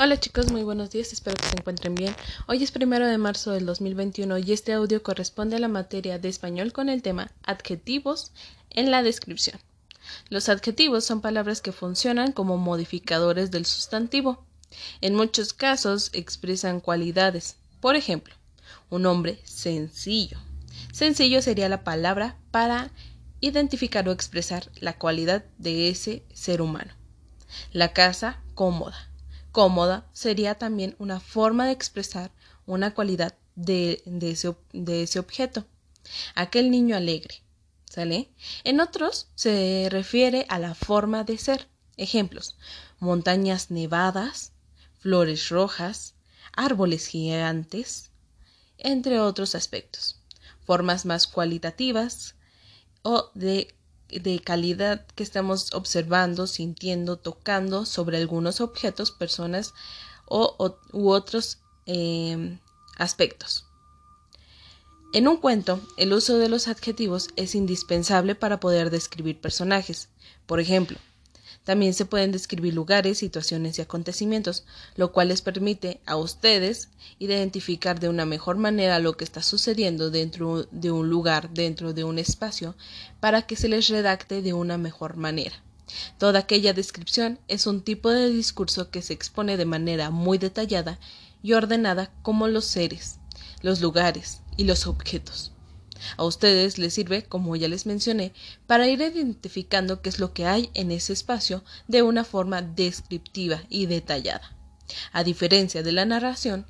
Hola chicos, muy buenos días, espero que se encuentren bien. Hoy es primero de marzo del 2021 y este audio corresponde a la materia de español con el tema adjetivos en la descripción. Los adjetivos son palabras que funcionan como modificadores del sustantivo. En muchos casos expresan cualidades. Por ejemplo, un hombre sencillo. Sencillo sería la palabra para identificar o expresar la cualidad de ese ser humano. La casa cómoda cómoda sería también una forma de expresar una cualidad de, ese, de ese objeto. Aquel niño alegre. ¿Sale? En otros se refiere a la forma de ser. Ejemplos: montañas nevadas, flores rojas, árboles gigantes, entre otros aspectos. Formas más cualitativas o de de calidad que estamos observando, sintiendo, tocando sobre algunos objetos, personas o, u otros em, aspectos. En un cuento, el uso de los adjetivos es indispensable para poder describir personajes. Por ejemplo, también se pueden describir lugares, situaciones y acontecimientos, lo cual les permite a ustedes identificar de una mejor manera lo que está sucediendo dentro de un lugar, dentro de un espacio, para que se les redacte de una mejor manera. Toda aquella descripción es un tipo de discurso que se expone de manera muy detallada y ordenada como los seres, los lugares y los objetos. A ustedes les sirve, como ya les mencioné, para ir identificando qué es lo que hay en ese espacio de una forma descriptiva y detallada. A diferencia de la narración,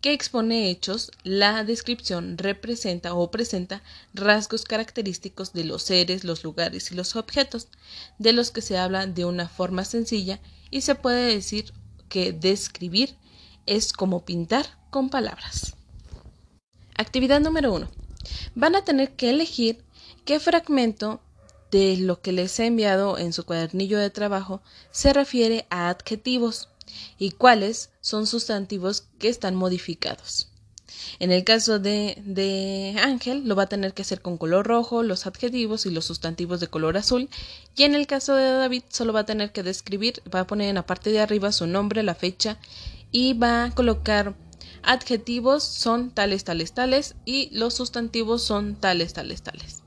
que expone hechos, la descripción representa o presenta rasgos característicos de los seres, los lugares y los objetos, de los que se habla de una forma sencilla y se puede decir que describir es como pintar con palabras. Actividad número 1 van a tener que elegir qué fragmento de lo que les he enviado en su cuadernillo de trabajo se refiere a adjetivos y cuáles son sustantivos que están modificados. En el caso de, de, Ángel, lo va a tener que hacer con color rojo, los adjetivos y los sustantivos de color azul. Y en el caso de David, solo va a tener que describir, va a poner en la parte de arriba su nombre, la fecha y va a colocar adjetivos son tales, tales, tales y los sustantivos son tales, tales, tales.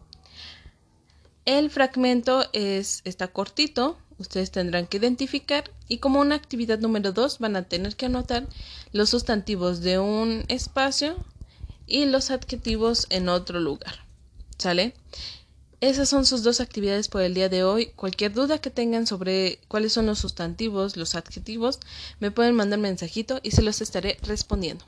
El fragmento es, está cortito, ustedes tendrán que identificar y como una actividad número 2 van a tener que anotar los sustantivos de un espacio y los adjetivos en otro lugar. ¿Sale? Esas son sus dos actividades por el día de hoy. Cualquier duda que tengan sobre cuáles son los sustantivos, los adjetivos, me pueden mandar mensajito y se los estaré respondiendo.